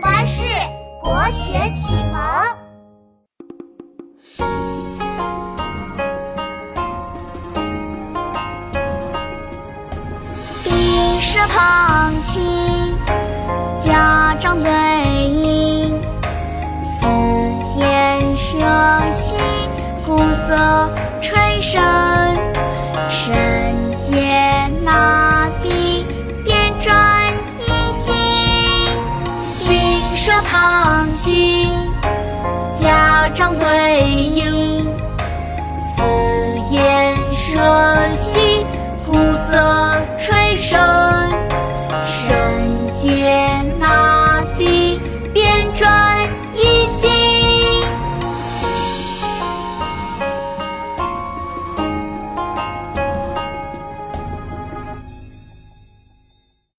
巴士国学启蒙。笔势旁清，家长对饮，四言舍兮鼓瑟吹笙，舍旁清，家长对饮，四言舍兮鼓瑟吹笙，声节。